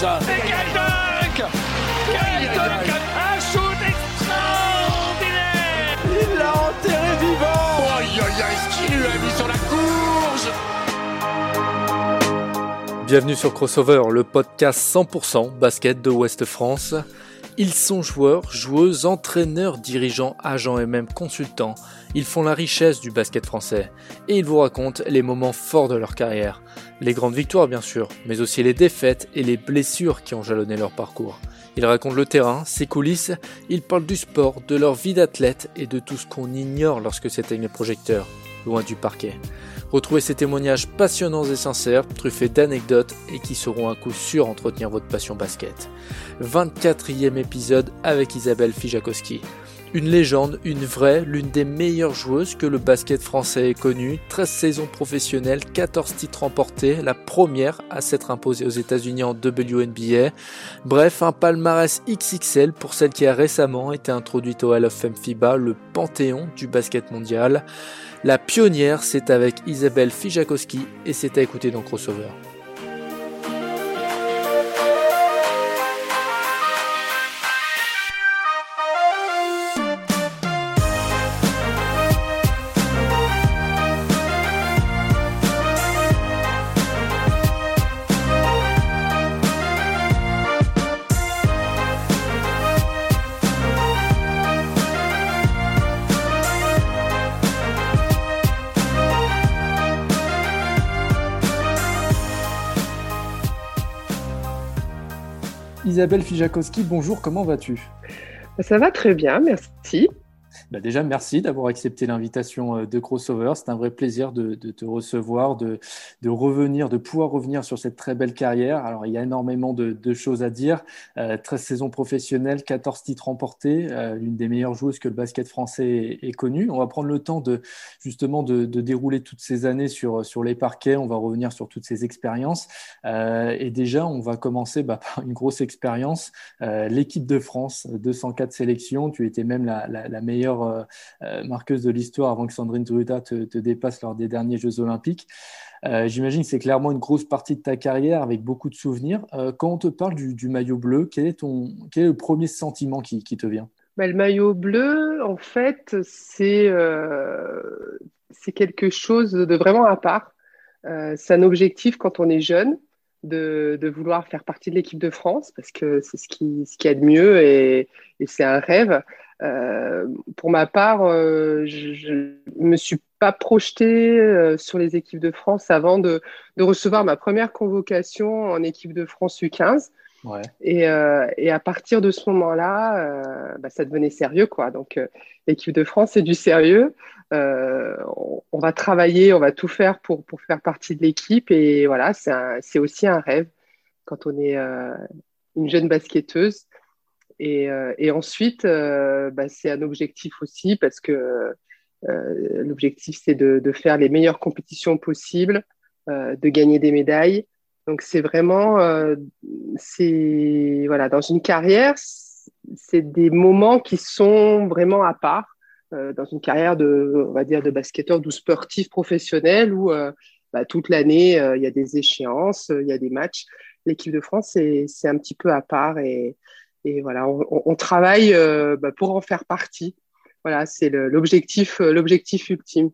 décollage. Et quel dunk Quel dunk Un shoot extraordinaire Il l'a enterré vivant. Aïe aïe aïe, ce qu'il lui a mis sur la courge Bienvenue sur Crossover, le podcast 100% basket de Ouest France. Ils sont joueurs, joueuses, entraîneurs, dirigeants, agents et même consultants. Ils font la richesse du basket français et ils vous racontent les moments forts de leur carrière. Les grandes victoires bien sûr, mais aussi les défaites et les blessures qui ont jalonné leur parcours. Ils racontent le terrain, ses coulisses, ils parlent du sport, de leur vie d'athlète et de tout ce qu'on ignore lorsque s'éteignent les projecteurs, loin du parquet. Retrouvez ces témoignages passionnants et sincères, truffés d'anecdotes et qui sauront un coup sûr entretenir votre passion basket. 24e épisode avec Isabelle Fijakowski. Une légende, une vraie, l'une des meilleures joueuses que le basket français ait connue, 13 saisons professionnelles, 14 titres remportés, la première à s'être imposée aux États-Unis en WNBA. Bref, un palmarès XXL pour celle qui a récemment été introduite au Hall of Fame FIBA, le panthéon du basket mondial. La pionnière, c'est avec Isabelle Fijakowski et c'est à écouter dans Crossover. Isabelle Fijakowski, bonjour, comment vas-tu? Ça va très bien, merci. Bah déjà, merci d'avoir accepté l'invitation de Crossover. C'est un vrai plaisir de, te recevoir, de, de, revenir, de pouvoir revenir sur cette très belle carrière. Alors, il y a énormément de, choses à dire. Euh, 13 saisons professionnelles, 14 titres remportés, euh, l'une des meilleures joueuses que le basket français ait, connue. On va prendre le temps de justement de, dérouler toutes ces années sur, sur les parquets. On va revenir sur toutes ces expériences. Euh, et déjà, on va commencer bah, par une grosse expérience. Euh, l'équipe de France, 204 sélections. Tu étais même la meilleure euh, euh, marqueuse de l'histoire avant que Sandrine Truta te, dépasse lors des derniers Jeux Olympiques. Euh, J'imagine que c'est clairement une grosse partie de ta carrière avec beaucoup de souvenirs. Euh, quand on te parle du, maillot bleu, quel est, ton, quel est le premier sentiment qui, te vient? Bah, Le maillot bleu, en fait, c'est quelque chose de vraiment à part. c'est un objectif quand on est jeune. De, vouloir faire partie de l'équipe de France parce que c'est ce qui, ce qui y a de mieux et c'est un rêve. Euh, pour ma part, euh, je ne me suis pas projetée euh, sur les équipes de France avant de, de, recevoir ma première convocation en équipe de France U15. Ouais. Et, et, à partir de ce moment-là, bah, ça devenait sérieux. Quoi. Donc, l'équipe de France, c'est du sérieux. On, on, va travailler, on va tout faire pour, pour faire partie de l'équipe. Et voilà, c'est aussi un rêve quand on est une jeune basketteuse. Et, euh, et ensuite, euh, bah, c'est un objectif aussi parce que euh, l'objectif, c'est de, de, faire les meilleures compétitions possibles, de gagner des médailles. Donc, c'est vraiment, c'est voilà, dans une carrière, c'est des moments qui sont vraiment à part. dans une carrière de, on va dire, de basketteur ou sportif professionnel où bah, toute l'année, il y a des échéances, il y a des matchs. L'équipe de France, c'est un petit peu à part et, et voilà, on, travaille euh, bah, pour en faire partie. Voilà, c'est l'objectif, euh, l'objectif ultime.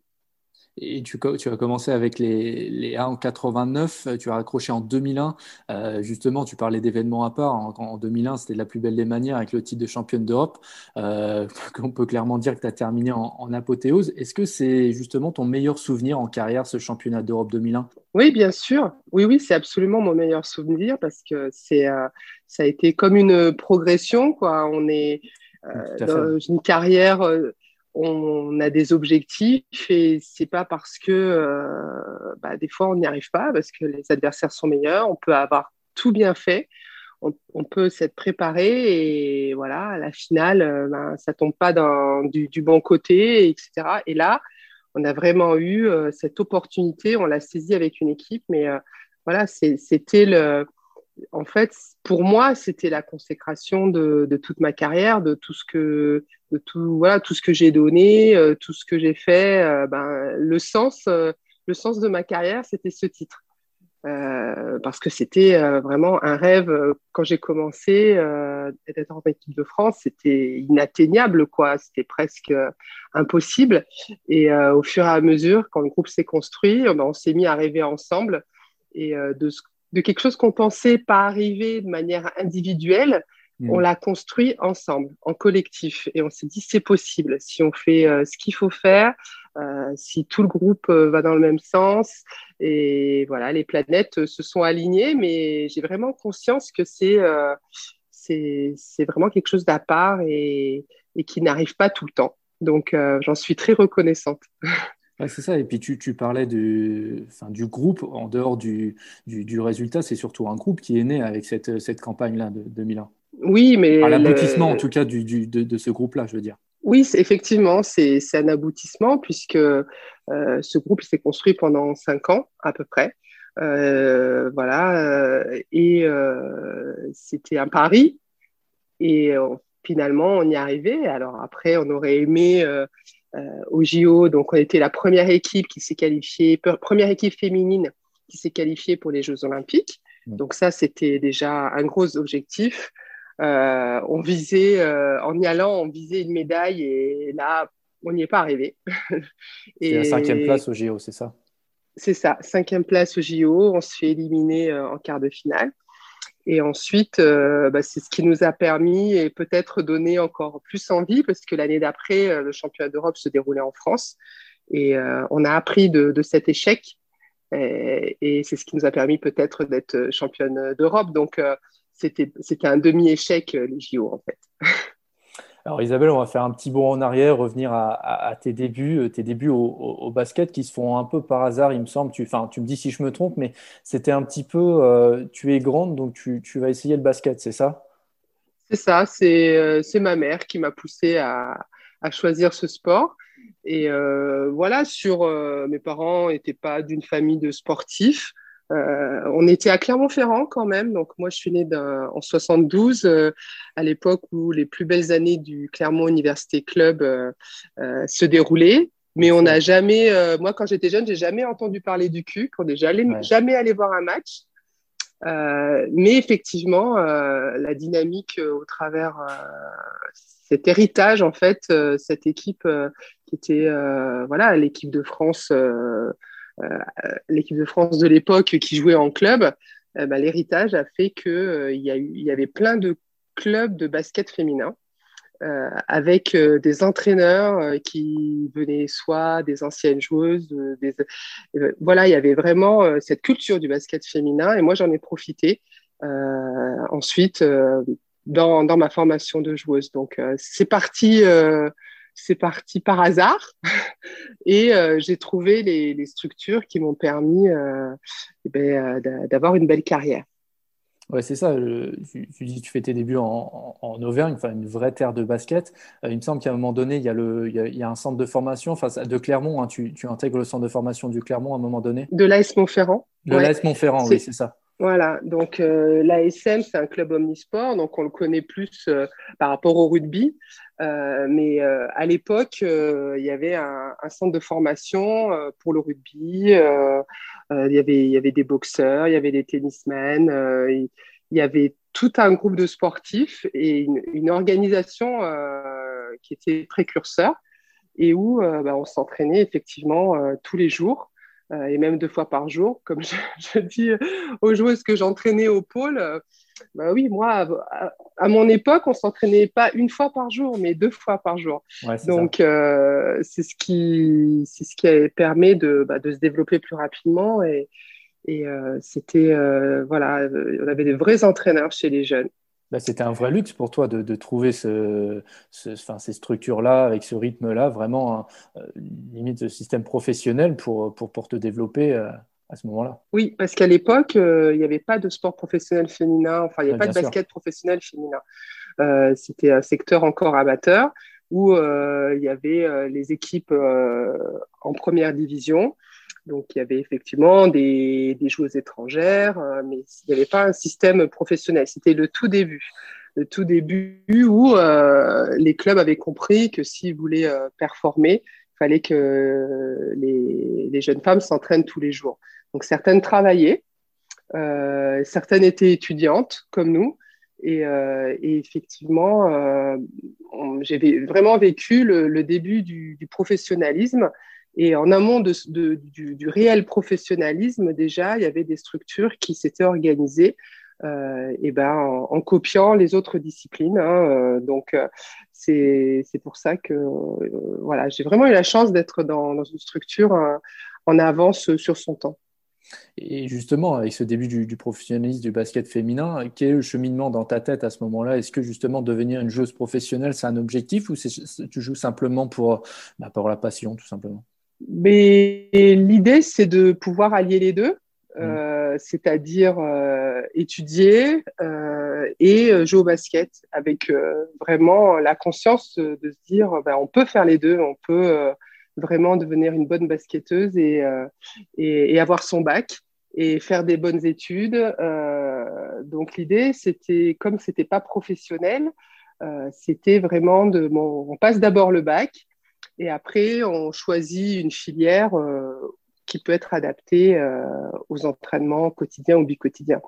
Et tu, tu, as commencé avec les, les A en 89, tu as raccroché en 2001. Euh, justement, tu parlais d'événements à part. En, en 2001, c'était la plus belle des manières avec le titre de championne d'Europe. Euh, on peut clairement dire que tu as terminé en, en apothéose. Est-ce que c'est justement ton meilleur souvenir en carrière, ce championnat d'Europe 2001 Oui, bien sûr. Oui, oui, c'est absolument mon meilleur souvenir parce que c'est, euh, ça a été comme une progression. Quoi. On est euh, dans une carrière euh, on a des objectifs et c'est pas parce que euh, bah, des fois on n'y arrive pas parce que les adversaires sont meilleurs. On peut avoir tout bien fait, on, peut s'être préparé et voilà, la finale, euh, ben, ça tombe pas du, bon côté, etc. Et là, on a vraiment eu euh, cette opportunité, on l'a saisi avec une équipe, mais euh, voilà, c'était le en fait, pour moi, c'était la consécration de, toute ma carrière, de tout ce que, de tout, voilà, tout ce que j'ai donné, euh, tout ce que j'ai fait. Euh, ben, le sens, euh, le sens de ma carrière, c'était ce titre. Parce que c'était vraiment un rêve. Quand j'ai commencé d'être en équipe de France, c'était inatteignable, quoi. C'était presque impossible. Et au fur et à mesure, quand le groupe s'est construit, ben, on s'est mis à rêver ensemble. Et de, de, quelque chose qu'on pensait pas arriver de manière individuelle, mmh. on l'a construit ensemble, en collectif. Et on s'est dit, c'est possible. Si on fait ce qu'il faut faire, euh, si tout le groupe euh, va dans le même sens. Et voilà, les planètes euh, se sont alignées, mais j'ai vraiment conscience que c'est c'est vraiment quelque chose d'à part et, et qui n'arrive pas tout le temps. Donc, j'en suis très reconnaissante. c'est ça. Et puis, tu, tu parlais du, enfin, du groupe en dehors du, du, du résultat. C'est surtout un groupe qui est né avec cette, cette campagne-là de 2001. Oui, mais. À l'aboutissement, en tout cas, du, de, de, ce groupe-là, je veux dire. Oui, effectivement, c'est un aboutissement puisque euh, ce groupe s'est construit pendant cinq ans à peu près. Euh, voilà, euh, et c'était un pari. Et finalement, on y arrivé. Alors après, on aurait aimé au JO, donc on était la première équipe qui s'est qualifiée, première équipe féminine qui s'est qualifiée pour les Jeux Olympiques. Mmh. Donc ça, c'était déjà un gros objectif. Euh, on visait, euh, en y allant, on visait une médaille et là, on n'y est pas arrivé. c'est la cinquième place au JO, c'est ça? C'est ça, cinquième place au JO. On se fait éliminer euh, en quart de finale. Et ensuite, bah, c'est ce qui nous a permis et peut-être donné encore plus envie parce que l'année d'après, le championnat d'Europe se déroulait en France et on a appris de, cet échec et, c'est ce qui nous a permis peut-être d'être championne d'Europe. Donc, c'était un demi-échec, euh, les JO, en fait. Alors Isabelle, on va faire un petit bond en arrière, revenir à, tes débuts, euh, tes débuts au, basket qui se font un peu par hasard, il me semble. Tu, tu me dis si je me trompe, mais c'était un petit peu, euh, tu es grande, donc tu, vas essayer le basket, c'est ça? C'est ça, c'est ma mère qui m'a poussé à, choisir ce sport. Et voilà, sur mes parents n'étaient pas d'une famille de sportifs. Euh, on était à Clermont-Ferrand quand même. Donc moi, je suis née en 72, euh, à l'époque où les plus belles années du Clermont Université Club euh, se déroulaient. Mais on n'a jamais, moi quand j'étais jeune, j'ai jamais entendu parler du cul, qu'on n'est jamais, jamais allé voir un match. mais effectivement, la dynamique au travers cet héritage, en fait, cette équipe qui était, voilà, l'équipe de France l'équipe de France de l'époque qui jouait en club, euh, bah, l'héritage a fait qu'il euh, y, y avait plein de clubs de basket féminin. avec des entraîneurs qui venaient soit des anciennes joueuses, voilà, il y avait vraiment cette culture du basket féminin et moi j'en ai profité ensuite dans, ma formation de joueuse. Donc c'est parti c'est parti par hasard et euh, j'ai trouvé les, structures qui m'ont permis euh, eh ben, euh, d'avoir une belle carrière. Ouais, c'est ça. tu, dis tu fais tes débuts en, Auvergne, enfin une vraie terre de basket. il me semble qu'à un moment donné, il y a, le, il y a, un centre de formation enfin, de Clermont. Hein. tu, intègres le centre de formation du Clermont à un moment donné De l'AS Montferrand. De l'AS Montferrand, oui, c'est ça. Voilà, donc euh, l'ASM, c'est un club omnisport, donc on le connaît plus euh, par rapport au rugby. Euh, mais à l'époque, il y avait un, centre de formation pour le rugby. il, y avait, des boxeurs, il y avait des tennismen, il, y avait tout un groupe de sportifs et une, organisation qui était précurseur et où bah, on s'entraînait effectivement tous les jours. Euh, et même deux fois par jour. Comme je, dis aux joueuses que j'entraînais au pôle, euh, bah oui, moi, à, mon époque, on s'entraînait pas une fois par jour, mais deux fois par jour. Donc, euh, c'est ce qui, c'est ce qui permet de, bah, de se développer plus rapidement. Et, et c'était, voilà, on avait des vrais entraîneurs chez les jeunes. Bah, c'était un vrai luxe pour toi de, trouver ce, enfin, ces structures-là, avec ce rythme-là, vraiment euh, limite de système professionnel pour, pour, pour te développer euh, à ce moment-là. Oui, parce qu'à l'époque, euh, il n'y avait pas de sport professionnel féminin, enfin, il n'y avait pas de basket professionnel féminin. C'était un secteur encore amateur où il y avait les équipes en première division donc, il y avait effectivement des, des joueuses étrangères, euh, mais il n'y avait pas un système professionnel. C'était le tout début. Le tout début où euh, les clubs avaient compris que s'ils voulaient euh, performer, il fallait que les, les jeunes femmes s'entraînent tous les jours. Donc, certaines travaillaient certaines étaient étudiantes comme nous. Et, effectivement, j'ai vraiment vécu le, début du, professionnalisme. Et en amont de, du, réel professionnalisme, déjà, il y avait des structures qui s'étaient organisées euh, et ben, en, copiant les autres disciplines. Hein, euh, donc, euh, c'est pour ça que voilà, j'ai vraiment eu la chance d'être dans, une structure en avance sur son temps. Et justement, avec ce début du, professionnalisme du basket féminin, quel est le cheminement dans ta tête à ce moment-là? Est-ce que justement devenir une joueuse professionnelle, c'est un objectif ou tu joues simplement pour, bah, pour la passion, tout simplement? Mais l'idée, c'est de pouvoir allier les deux. Euh, c'est-à-dire euh, étudier euh, et jouer au basket avec vraiment la conscience de, se dire ben, on peut faire les deux, on peut vraiment devenir une bonne basketteuse et, et, avoir son bac et faire des bonnes études. donc l'idée, c'était comme c'était pas professionnel, c'était vraiment de on passe d'abord le bac et après on choisit une filière qui peut être adapté euh, aux entraînements quotidiens ou biquotidiens.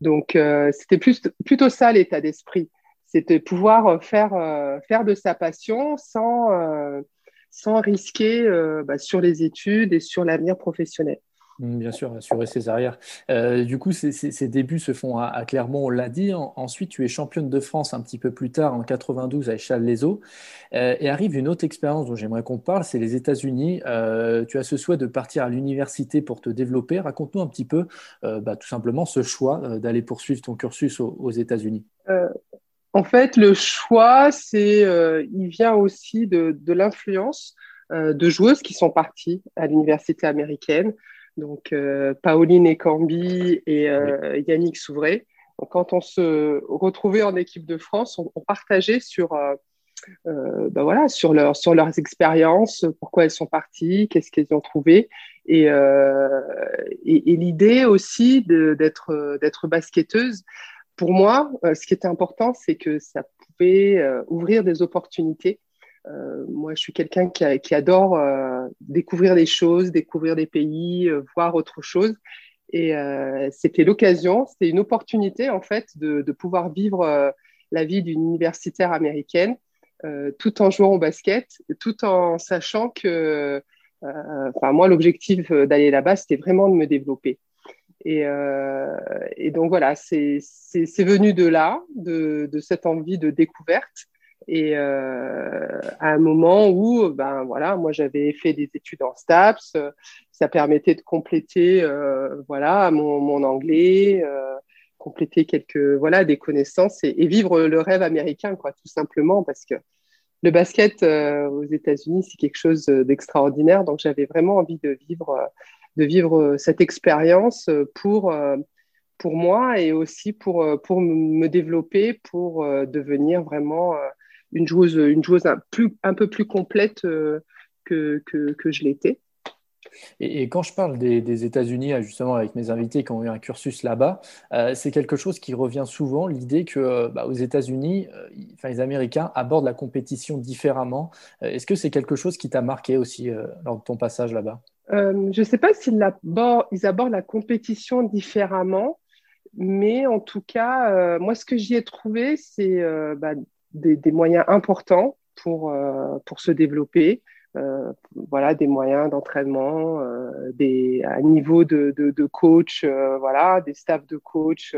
Donc, euh, c'était plutôt ça l'état d'esprit. C'était pouvoir faire, euh, faire de sa passion sans, sans risquer bah, sur les études et sur l'avenir professionnel. Mmh, bien sûr, assurer ses arrières. Euh, du coup, ces, débuts se font à, Clermont, on l'a dit. ensuite, tu es championne de France un petit peu plus tard, en 92, à Échal-les-Eaux. Euh, et arrive une autre expérience dont j'aimerais qu'on parle, c'est les États-Unis. Euh, tu as ce souhait de partir à l'université pour te développer. Raconte-nous un petit peu, bah, tout simplement, ce choix d'aller poursuivre ton cursus aux, États-Unis. en fait, le choix, c'est, il vient aussi de l'influence de joueuses qui sont parties à l'université américaine donc euh, Pauline Ekambi et euh, Yannick Souvray. quand on se retrouvait en équipe de France, on, partageait sur, euh, ben voilà, sur, leur, sur leurs expériences, pourquoi elles sont parties, qu'est-ce qu'elles ont trouvé. Et, et, l'idée aussi d'être basketteuse, pour moi, ce qui était important, c'est que ça pouvait ouvrir des opportunités euh, moi, je suis quelqu'un qui, adore euh, découvrir des choses, découvrir des pays, euh, voir autre chose. Et c'était l'occasion, c'était une opportunité en fait de, pouvoir vivre la vie d'une universitaire américaine tout en jouant au basket, tout en sachant que, enfin moi, l'objectif d'aller là-bas, c'était vraiment de me développer. Et, donc voilà, c'est venu de là, de, de, cette envie de découverte. Et euh, à un moment où, ben voilà, moi j'avais fait des études en STAPS, ça permettait de compléter, euh, voilà, mon, mon anglais, euh, compléter quelques, voilà, des connaissances et, vivre le rêve américain, quoi, tout simplement, parce que le basket aux États-Unis c'est quelque chose d'extraordinaire. Donc j'avais vraiment envie de vivre, de vivre cette expérience pour pour moi et aussi pour, pour me développer, pour devenir vraiment une joueuse, une joueuse un, plus, un peu plus complète euh, que, que, que, je l'étais. Et, quand je parle des, États-Unis, euh, justement avec mes invités qui ont eu un cursus là-bas, euh, c'est quelque chose qui revient souvent, l'idée que bah, aux États-Unis, enfin, les Américains abordent la compétition différemment. Est-ce que c'est quelque chose qui t'a marqué aussi lors de ton passage là-bas? Je ne sais pas s'ils abordent, ils abordent la compétition différemment, mais en tout cas, moi, ce que j'y ai trouvé, c'est bah, des, moyens importants pour, euh, pour se développer. Euh, voilà, des moyens d'entraînement, euh, des un niveau de, de, coach, voilà, des staffs de coach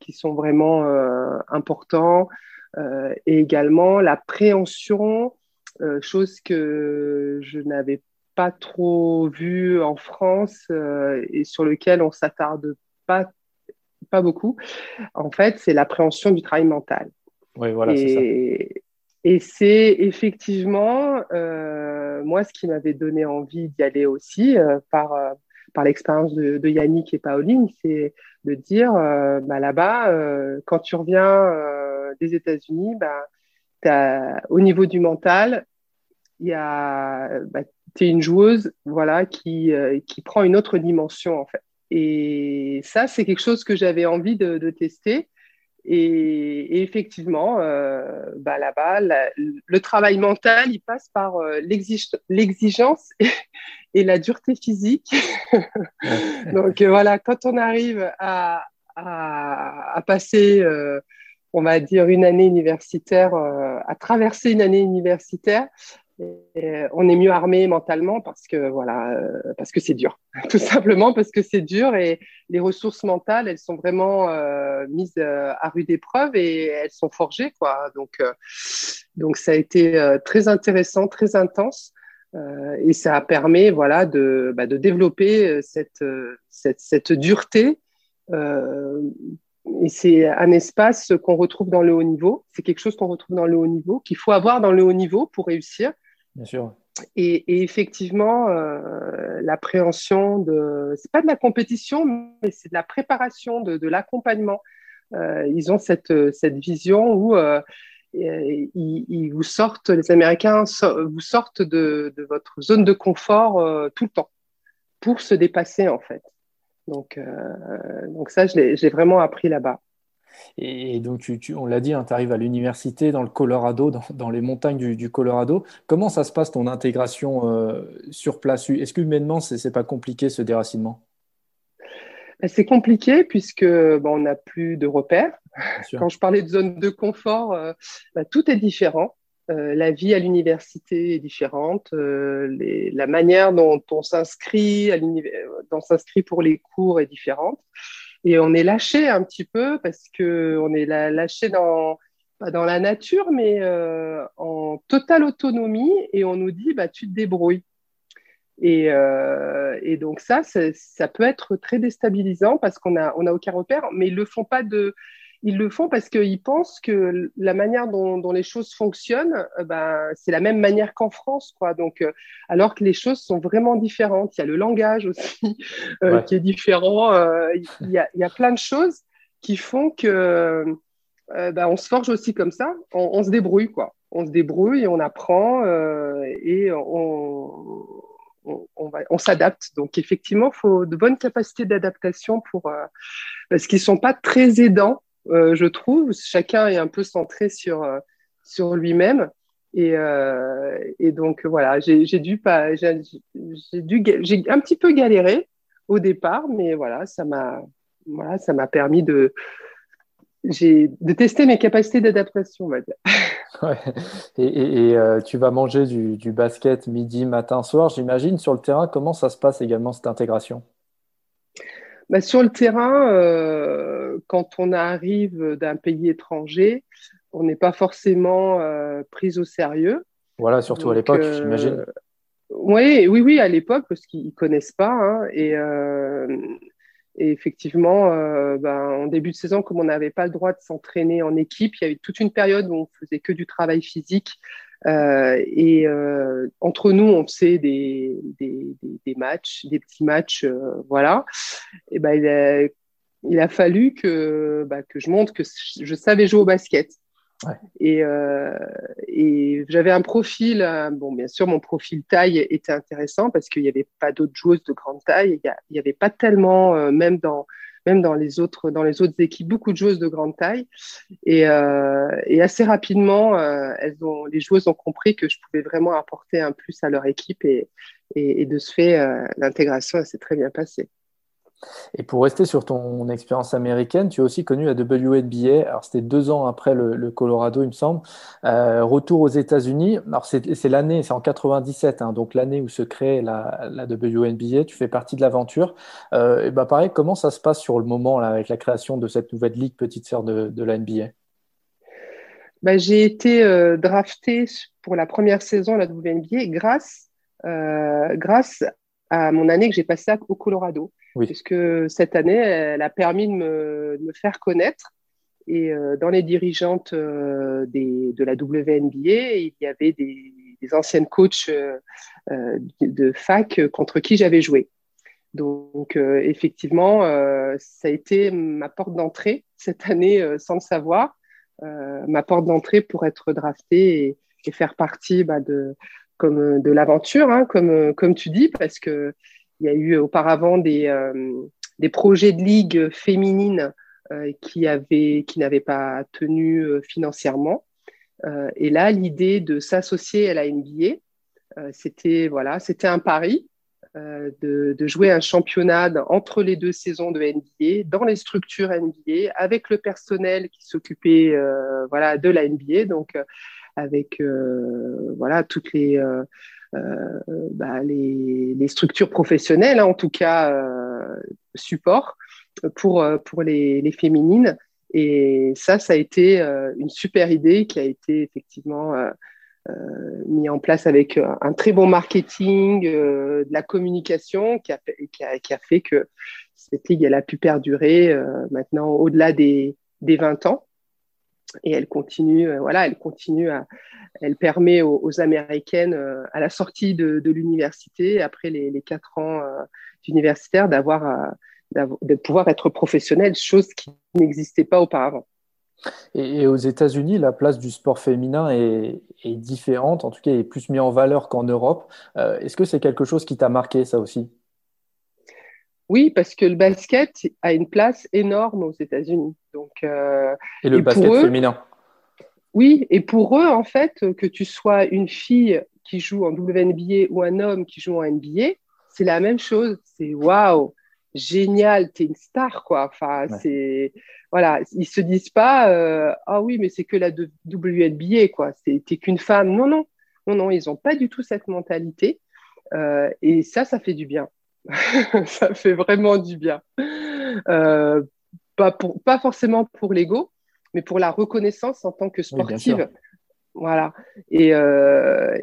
qui sont vraiment importants, et également la préhension, chose que je n'avais pas trop vue en France et sur lequel on s'attarde pas pas beaucoup. En fait, c'est l'appréhension du travail mental. Oui, voilà. Et c'est effectivement, euh, moi, ce qui m'avait donné envie d'y aller aussi euh, par, euh, par l'expérience de, Yannick et Pauline, c'est de dire, bah, là-bas, quand tu reviens des États-Unis, bah, au niveau du mental, bah, tu es une joueuse voilà, qui, qui prend une autre dimension, en fait. Et ça, c'est quelque chose que j'avais envie de tester. Et, effectivement, euh, bah là-bas, le travail mental, il passe par euh, l'exigence et la dureté physique. Donc voilà, quand on arrive à, passer, on va dire, une année universitaire, à traverser une année universitaire, euh, on est mieux armé mentalement parce que voilà, euh, parce que c'est dur, tout simplement parce que c'est dur et les ressources mentales, elles sont vraiment euh, mises à rude épreuve et elles sont forgées quoi. Donc donc ça a été très intéressant, très intense et ça a permis voilà de bah, de développer cette, cette dureté. et c'est un espace qu'on retrouve dans le haut niveau. C'est quelque chose qu'on retrouve dans le haut niveau, qu'il faut avoir dans le haut niveau pour réussir. Bien sûr. Et, effectivement, euh, l'appréhension de, c'est pas de la compétition, mais c'est de la préparation, de, l'accompagnement. Euh, ils ont cette, cette vision où euh, ils, vous sortent, les Américains vous sortent de, votre zone de confort tout le temps pour se dépasser en fait. Donc, donc ça, je l'ai vraiment appris là-bas. Et, donc, tu, on l'a dit, hein, tu arrives à l'université dans le Colorado, dans, les montagnes du, Colorado. Comment ça se passe ton intégration euh, sur place? Est-ce qu'humainement, ce n'est pas compliqué ce déracinement? Ben, c'est compliqué puisque bon, on n'a plus de repères. Quand je parlais de zone de confort, euh, ben, tout est différent. Euh, la vie à l'université est différente. la manière dont on s'inscrit, dont s'inscrit pour les cours est différente et on est lâché un petit peu parce que on est lâché dans pas dans la nature, mais euh, en totale autonomie et on nous dit bah tu te débrouilles. Et, euh, et donc ça, ça peut être très déstabilisant parce qu'on a on a aucun repère, mais ils le font pas de ils le font parce qu'ils pensent que la manière dont, les choses fonctionnent, euh, ben, c'est la même manière qu'en France. Quoi. Donc, euh, alors que les choses sont vraiment différentes. Il y a le langage aussi euh, qui est différent. il, y a, il, y a, plein de choses qui font que ben, on se forge aussi comme ça. On, se débrouille. Quoi. On se débrouille on apprend et on, on, va, on s'adapte. Donc, effectivement, il faut de bonnes capacités d'adaptation pour, parce qu'ils ne sont pas très aidants euh, je trouve. Chacun est un peu centré sur, euh, sur lui-même. Et, euh, et, donc voilà, j'ai dû pas, j'ai un petit peu galéré au départ, mais voilà, ça m'a, voilà, permis de, de tester mes capacités d'adaptation, on va dire. Et, et, tu vas manger du, basket midi, matin, soir, j'imagine. Sur le terrain, comment ça se passe également cette intégration? Bah, Sur le terrain, quand on arrive d'un pays étranger, on n'est pas forcément euh, pris au sérieux. Voilà, surtout à l'époque, euh, j'imagine. Oui, oui, oui, à l'époque, parce qu'ils ne connaissent pas. Hein, euh, et, effectivement, ben, en début de saison, comme on n'avait pas le droit de s'entraîner en équipe, il y avait toute une période où on faisait que du travail physique. Et entre nous, on faisait des, des, des, matchs, des petits matchs, voilà. Et ben, il il a fallu que, bah, que je montre que je savais jouer au basket. Et, euh, et j'avais un profil, euh, bon, bien sûr, mon profil taille était intéressant parce qu'il n'y avait pas d'autres joueuses de grande taille. Il n'y avait pas tellement, euh, même, dans, dans, les autres, dans les autres équipes, beaucoup de joueuses de grande taille. Et, et assez rapidement, elles ont, les joueuses ont compris que je pouvais vraiment apporter un plus à leur équipe et, et, et de ce fait, l'intégration s'est très bien passée. Et pour rester sur ton expérience américaine, tu as aussi connu la WNBA. Alors, c'était deux ans après le, Colorado, il me semble. Euh, retour aux États-Unis. Alors, c'est l'année, c'est en 97, hein, donc l'année où se crée la, WNBA. Tu fais partie de l'aventure. Euh, et bah, pareil, comment ça se passe sur le moment avec la création de cette nouvelle ligue petite sœur de, de la NBA bah, J'ai été euh, drafté pour la première saison à la WNBA grâce, euh, grâce à mon année que j'ai passée au Colorado. Puisque cette année, elle a permis de me, faire connaître. Et euh, dans les dirigeantes euh, des, de la WNBA, il y avait des, anciennes coachs euh, de fac contre qui j'avais joué. Donc, effectivement, ça a été ma porte d'entrée cette année, sans le savoir, ma porte d'entrée pour être draftée et, et faire partie bah, de, comme, de l'aventure, hein, comme, comme tu dis, parce que il y a eu auparavant des, euh, des projets de ligue féminines euh, qui, qui n'avaient pas tenu euh, financièrement. et là, l'idée de s'associer à la NBA, c'était voilà, un pari. de, jouer un championnat entre les deux saisons de NBA, dans les structures NBA, avec le personnel qui s'occupait voilà, de la NBA, donc avec voilà, toutes les, bah, les, les, structures professionnelles, hein, en tout cas support pour, pour les, féminines. Et ça, ça a été euh, une super idée qui a été effectivement euh, euh, mis en place avec un très bon marketing, de la communication qui a, qui, a, qui a, fait que cette ligue, elle a pu perdurer maintenant au-delà des, des 20 ans. Et elle continue, voilà, elle continue à, elle permet aux, Américaines, à la sortie de, l'université, après les, quatre ans d'universitaire, d'avoir de pouvoir être professionnel, chose qui n'existait pas auparavant. Et, aux États-Unis, la place du sport féminin est, différente, en tout cas, est plus mise en valeur qu'en Europe. Euh, est-ce que c'est quelque chose qui t'a marqué, ça aussi? Oui, parce que le basket a une place énorme aux États-Unis. Donc, euh, et le basket féminin Oui, et pour eux, en fait, que tu sois une fille qui joue en WNBA ou un homme qui joue en NBA, c'est la même chose. C'est waouh génial, t'es une star, quoi. Enfin, c'est voilà, ils se disent pas euh, ah oui, mais c'est que la WNBA, quoi. T'es qu'une femme. Non, non, non, non, ils ont pas du tout cette mentalité. Euh, et ça, ça fait du bien. ça fait vraiment du bien. Euh, pas, pour, pas forcément pour l'ego, mais pour la reconnaissance en tant que sportive. voilà. Et,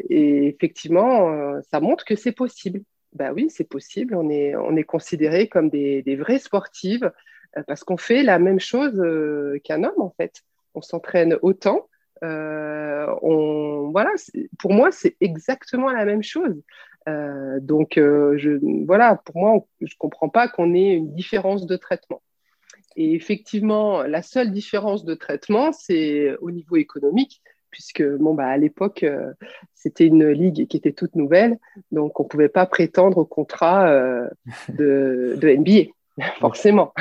et effectivement, ça montre que c'est possible bah oui, c'est possible. On est, on est considérés comme des, des vraies sportives euh, parce qu'on fait la même chose euh, qu'un homme, en fait. On s'entraîne autant. Euh, on, voilà, pour moi, c'est exactement la même chose. Donc, je, voilà, pour moi, je ne comprends pas qu'on ait une différence de traitement. Et effectivement, la seule différence de traitement, c'est au niveau économique puisque bon, bah, à l'époque, euh, c'était une ligue qui était toute nouvelle, donc on ne pouvait pas prétendre au contrat euh, de, NBA, forcément.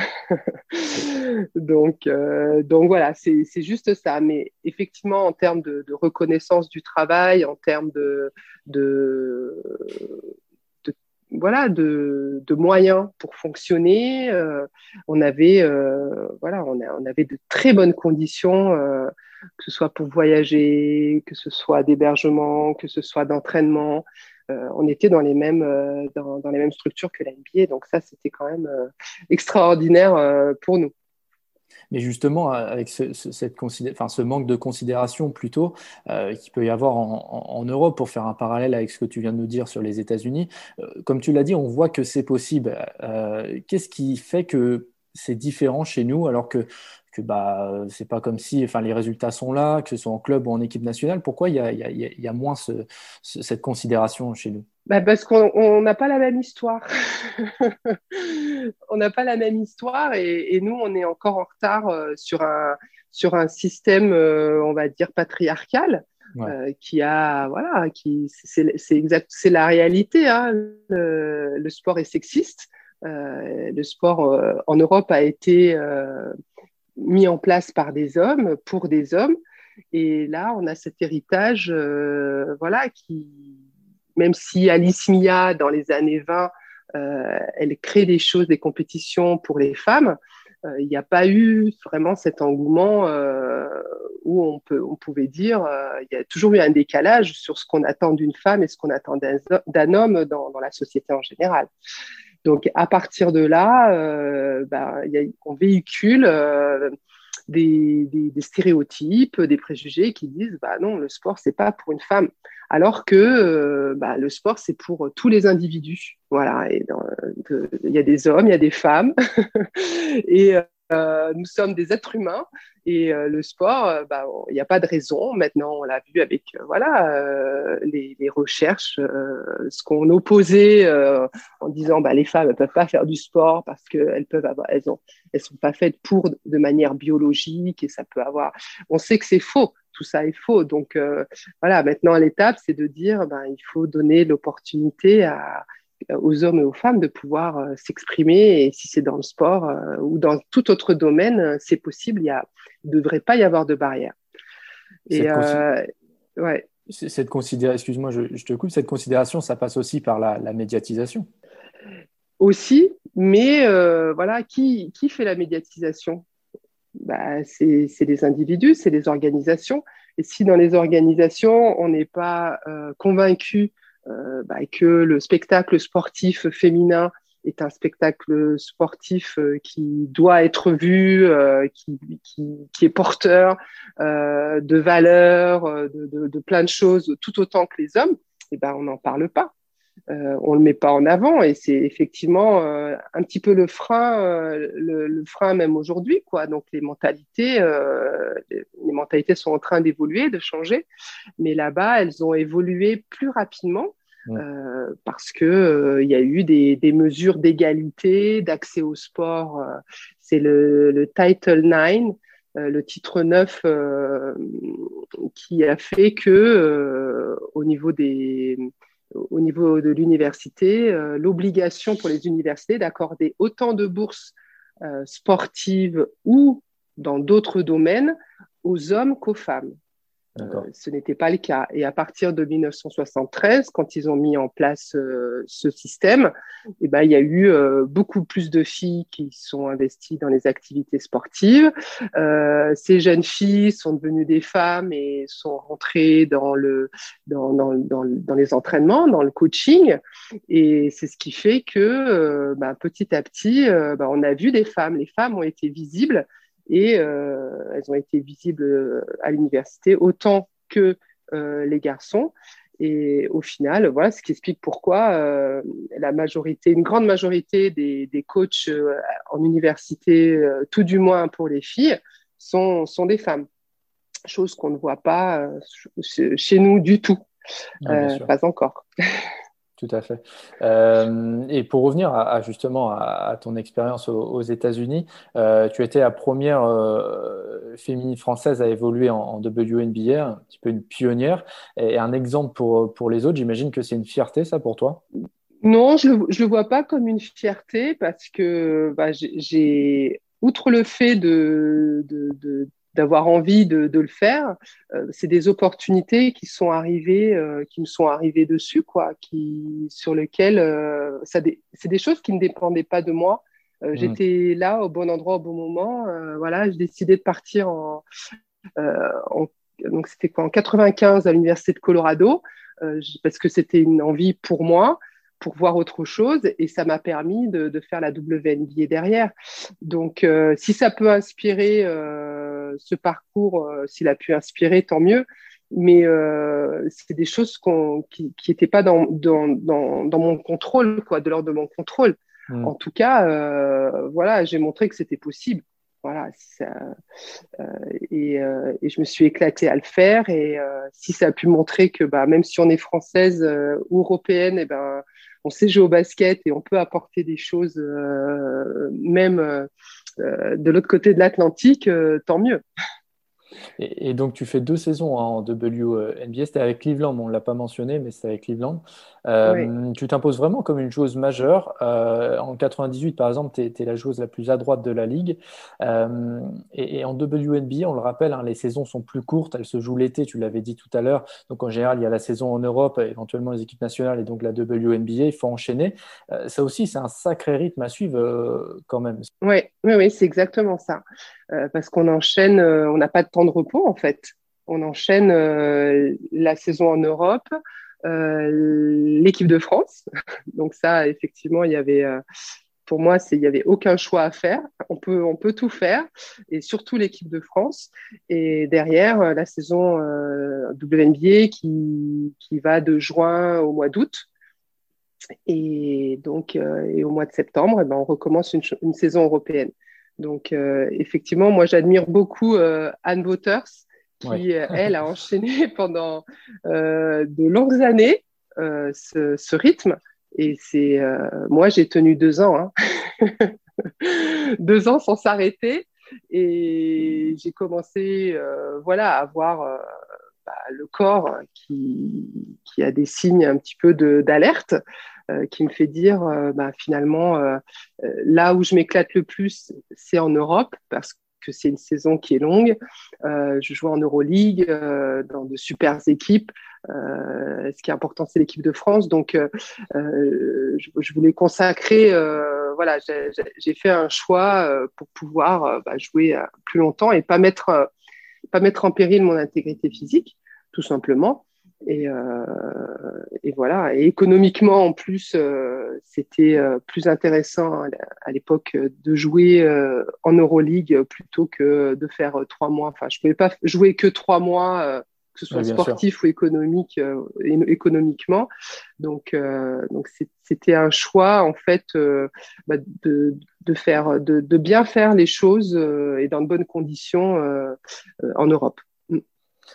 donc, euh, donc voilà, c'est juste ça. Mais effectivement, en termes de, reconnaissance du travail, en termes de, de, voilà, de, moyens pour fonctionner. on avait, voilà, on, on, avait de très bonnes conditions que ce soit pour voyager, que ce soit d'hébergement, que ce soit d'entraînement. Euh, on était dans les mêmes euh, dans, les mêmes structures que la NBA, donc ça c'était quand même euh, extraordinaire pour nous. Mais justement, avec ce, cette ce manque de considération plutôt qu'il peut y avoir en, Europe, pour faire un parallèle avec ce que tu viens de nous dire sur les États-Unis, comme tu l'as dit, on voit que c'est possible. Qu'est-ce qui fait que c'est différent chez nous alors que que bah, c'est pas comme si enfin, les résultats sont là, que ce soit en club ou en équipe nationale. Pourquoi il y a, y a, y a moins ce, cette considération chez nous? Bah Parce qu'on n'a pas la même histoire. on n'a pas la même histoire et, et, nous, on est encore en retard euh, sur, un, sur un système, euh, on va dire, patriarcal. Euh, qui a voilà qui c'est exact c'est la réalité hein. le, le, sport est sexiste euh, le sport en Europe a été mis en place par des hommes, pour des hommes. Et là, on a cet héritage, euh, voilà, qui, même si Alice Mia, dans les années 20, euh, elle crée des choses, des compétitions pour les femmes, euh, il n'y a pas eu vraiment cet engouement où on, peut, on pouvait dire, il y a toujours eu un décalage sur ce qu'on attend d'une femme et ce qu'on attend d'un homme dans, dans, la société en général. Donc, à partir de là, euh, bah, on véhicule euh, des, stéréotypes, des préjugés qui disent bah non, le sport, c'est pas pour une femme. Alors que euh, bah, le sport, c'est pour tous les individus. Voilà, il y a des hommes, il y a des femmes. euh, nous sommes des êtres humains et euh, le sport, il euh, n'y bah, a pas de raison. Maintenant, on l'a vu avec voilà les, les, recherches, ce qu'on opposait en disant bah, les femmes ne peuvent pas faire du sport parce qu'elles peuvent avoir, elles ont, elles sont pas faites pour de manière biologique et ça peut avoir. On sait que c'est faux. Tout ça est faux. Donc voilà, maintenant l'étape, c'est de dire ben, il faut donner l'opportunité à aux hommes et aux femmes de pouvoir euh, s'exprimer. Et si c'est dans le sport euh, ou dans tout autre domaine, euh, c'est possible. Il ne devrait pas y avoir de barrière. Et ouais. Cette considération, excuse-moi, je, te coupe, cette considération, ça passe aussi par la, médiatisation. aussi, mais voilà, qui, qui fait la médiatisation? Bah, c'est les individus, c'est les organisations. Et si dans les organisations, on n'est pas convaincu bah, que le spectacle sportif féminin est un spectacle sportif euh, qui doit être vu, euh, qui, est porteur euh, de valeurs, de, plein de choses, tout autant que les hommes, eh ben, on n'en parle pas. On ne le met pas en avant et c'est effectivement un petit peu le frein, le, frein même aujourd'hui. quoi. Donc les mentalités, les mentalités sont en train d'évoluer, de changer, mais là-bas, elles ont évolué plus rapidement euh, parce que euh, il y a eu des, des mesures d'égalité, d'accès au sport. Euh, c'est le, le, Title 9, le titre 9, qui a fait que au niveau des au niveau de l'université, l'obligation pour les universités d'accorder autant de bourses sportives ou dans d'autres domaines aux hommes qu'aux femmes. Euh, ce n'était pas le cas. Et à partir de 1973, quand ils ont mis en place euh, ce système, eh ben, il y a eu euh, beaucoup plus de filles qui sont investies dans les activités sportives. ces jeunes filles sont devenues des femmes et sont rentrées dans, le, dans, dans, dans, les entraînements, dans le coaching. Et c'est ce qui fait que ben, petit à petit, ben, on a vu des femmes. Les femmes ont été visibles et euh, elles ont été visibles euh, à l'université autant que euh, les garçons. Et au final, voilà ce qui explique pourquoi la majorité, une grande majorité des, des coachs en université, tout du moins pour les filles, sont, sont des femmes. Chose qu'on ne voit pas chez nous du tout. pas encore. Tout à fait. Euh, et pour revenir à, justement à, ton expérience aux, États-Unis, euh, tu étais la première euh, féminine française à évoluer en, WNBA, un petit peu une pionnière. Et un exemple pour, pour les autres, j'imagine que c'est une fierté, ça, pour toi? Non, je ne le, vois pas comme une fierté parce que bah, j'ai, outre le fait de, de d'avoir envie de, le faire. Euh, c'est des opportunités qui sont arrivées, euh, qui me sont arrivées dessus, quoi, qui sur lesquelles euh, ça c'est des choses qui ne dépendaient pas de moi. Mmh. J'étais là au bon endroit au bon moment. voilà, j'ai décidé de partir en, donc c'était quoi en 95 à l'université de Colorado parce que c'était une envie pour moi pour voir autre chose et ça m'a permis de, de, faire la WNBA derrière. Donc, si ça peut inspirer ce parcours, euh, s'il a pu inspirer, tant mieux. Mais euh, c'est des choses qui n'étaient pas dans, dans, dans, mon contrôle, quoi, de l'ordre de mon contrôle. Mm. En tout cas, euh, voilà, j'ai montré que c'était possible. Voilà, et, et, je me suis éclatée à le faire. Et si ça a pu montrer que bah, même si on est française ou européenne, et eh ben, on sait jouer au basket et on peut apporter des choses, même de l'autre côté de l'Atlantique, euh, tant mieux. Et, donc, tu fais deux saisons hein, en WNBA. C'était avec Cleveland, on ne l'a pas mentionné, mais c'était avec Cleveland. Euh, tu t'imposes vraiment comme une joueuse majeure. Euh, en 98, par exemple, tu es, la joueuse la plus à droite de la ligue. Euh, et, en WNBA, on le rappelle, hein, les saisons sont plus courtes. Elles se jouent l'été, tu l'avais dit tout à l'heure. Donc, en général, il y a la saison en Europe, éventuellement les équipes nationales et donc la WNBA. Il faut enchaîner. ça aussi, c'est un sacré rythme à suivre quand même. Oui, oui, oui c'est exactement ça. parce qu'on enchaîne, on n'a pas de de repos en fait. On enchaîne la saison en Europe, euh, l'équipe de France. Donc ça, effectivement, il y avait euh, pour moi, il n'y avait aucun choix à faire. On peut, on peut tout faire, et surtout l'équipe de France. Et derrière, euh, la saison WNBA qui, qui va de juin au mois d'août. Et donc, et au mois de septembre, eh ben, on recommence une, saison européenne. Donc, effectivement, moi, j'admire beaucoup Anne Wouters, qui, euh, elle, a enchaîné pendant euh, de longues années euh, ce, rythme. Et c'est moi, j'ai tenu deux ans, hein. deux ans sans s'arrêter. Et j'ai commencé voilà, à avoir bah, le corps qui, qui, a des signes un petit peu d'alerte. Qui me fait dire bah, finalement là où je m'éclate le plus c'est en Europe parce que c'est une saison qui est longue. Euh, je joue en Euroleague, euh, dans de super équipes. ce qui est important, c'est l'équipe de France. Donc, je, voulais consacrer, voilà, j'ai fait un choix pour pouvoir bah, jouer plus longtemps et pas mettre, pas mettre en péril mon intégrité physique, tout simplement. Et, euh, et, voilà. Et économiquement, en plus, euh, c'était euh, plus intéressant à l'époque de jouer en Euroleague plutôt que de faire trois mois. Enfin, je pouvais pas jouer que trois mois, que ce soit sportif ou économique, économiquement. Donc, donc c'était un choix en fait bah, de, de, faire, de, de, bien faire les choses et dans de bonnes conditions en Europe.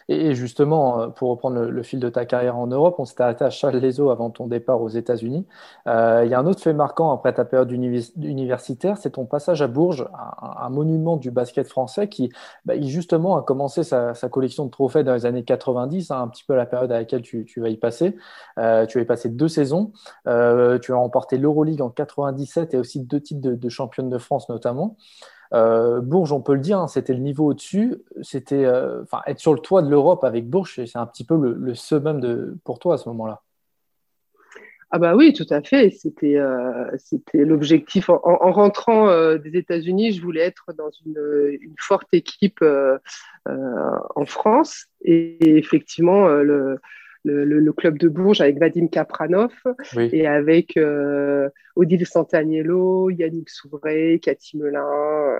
Et justement, euh, pour reprendre le, fil de ta carrière en Europe, on s'était arrêté à Charles-les-Eaux avant ton départ aux États-Unis. Euh, il y a un autre fait marquant après ta période universitaire, c'est ton passage à Bourges, un, monument du basket français qui, bah, justement a commencé sa, collection de trophées dans les années 90, hein, un petit peu la période à laquelle tu, vas y passer. Euh, tu vas y passer deux saisons. tu as remporté l'Euroleague en 97 et aussi deux titres de, de championne de France notamment. Euh, Bourges, on peut le dire, hein, c'était le niveau au-dessus. C'était, euh, être sur le toit de l'Europe avec Bourges, c'est un petit peu le, le summum de, pour toi à ce moment-là. Ah bah oui, tout à fait. C'était euh, c'était l'objectif. En, rentrant des États-Unis, je voulais être dans une, une forte équipe en France. Et, effectivement, le, le, club de Bourges avec Vadim Kapranov et avec euh, Odile Santaniello, Yannick Souvray, Cathy Melin,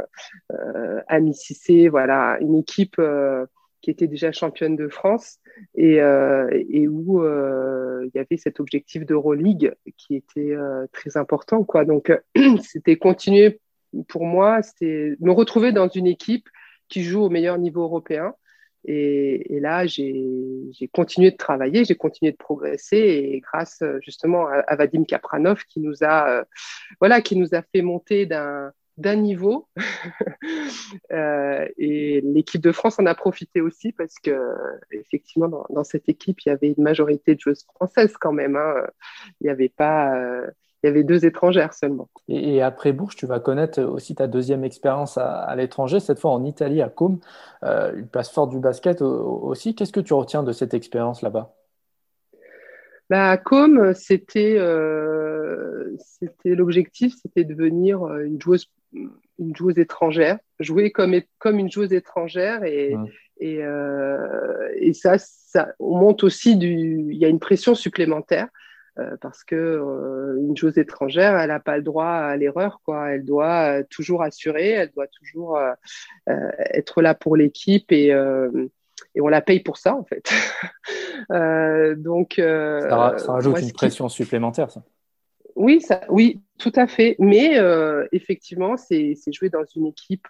euh, Ami Cissé, voilà, une équipe euh, qui était déjà championne de France et, euh, et où il y avait cet objectif d'Euroleague qui était très important. Quoi. Donc, c'était continuer pour moi, c'était me retrouver dans une équipe qui joue au meilleur niveau européen et, là, j'ai continué de travailler, j'ai continué de progresser, et grâce justement à, Vadim Kapranov qui nous a, euh, voilà, qui nous a fait monter d'un d'un niveau. euh, et l'équipe de France en a profité aussi parce que effectivement dans, dans, cette équipe il y avait une majorité de joueuses françaises quand même. Hein. Il n'y avait pas euh, il y avait deux étrangères seulement. Et, après Bourges, tu vas connaître aussi ta deuxième expérience à, l'étranger, cette fois en Italie, à Com, euh, une place forte du basket aussi. Qu'est-ce que tu retiens de cette expérience là-bas? Bah, à Com, c'était euh, l'objectif, c'était de devenir euh, une joueuse, une joueuse étrangère, jouer comme, comme une joueuse étrangère et, et, et ça, ça, on monte aussi du, il y a une pression supplémentaire euh, parce que euh, une joueuse étrangère, elle n'a pas le droit à l'erreur, quoi. Elle doit euh, toujours assurer, elle doit toujours être là pour l'équipe et, et on la paye pour ça, en fait. donc, ça, rajoute une pression supplémentaire, ça. Oui, ça, oui, tout à fait. Mais effectivement, c'est jouer dans une équipe.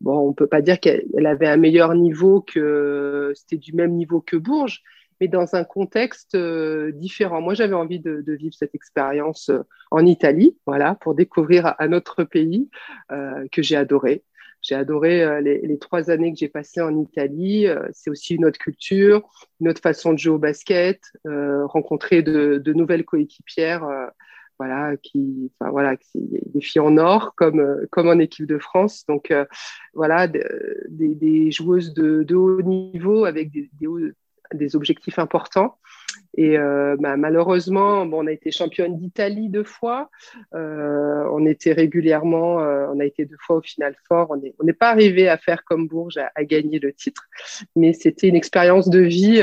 bon, on peut pas dire qu'elle avait un meilleur niveau que c'était du même niveau que Bourges, mais dans un contexte euh, différent. Moi, j'avais envie de, vivre cette expérience euh, en Italie, voilà, pour découvrir un autre pays euh, que j'ai adoré. J'ai adoré les, trois années que j'ai passées en Italie. c'est aussi une autre culture, une autre façon de jouer au basket, rencontrer de, nouvelles coéquipières voilà, qui, voilà, des filles en or comme, comme en équipe de France. Donc, voilà, des, joueuses de, haut niveau avec des, des, des objectifs importants. Et euh, bah, malheureusement, bon, on a été championne d'Italie deux fois. Euh, on était régulièrement, euh, on a été deux fois au final fort. On n'est on pas arrivé à faire comme Bourges, à, gagner le titre. Mais c'était une expérience de vie,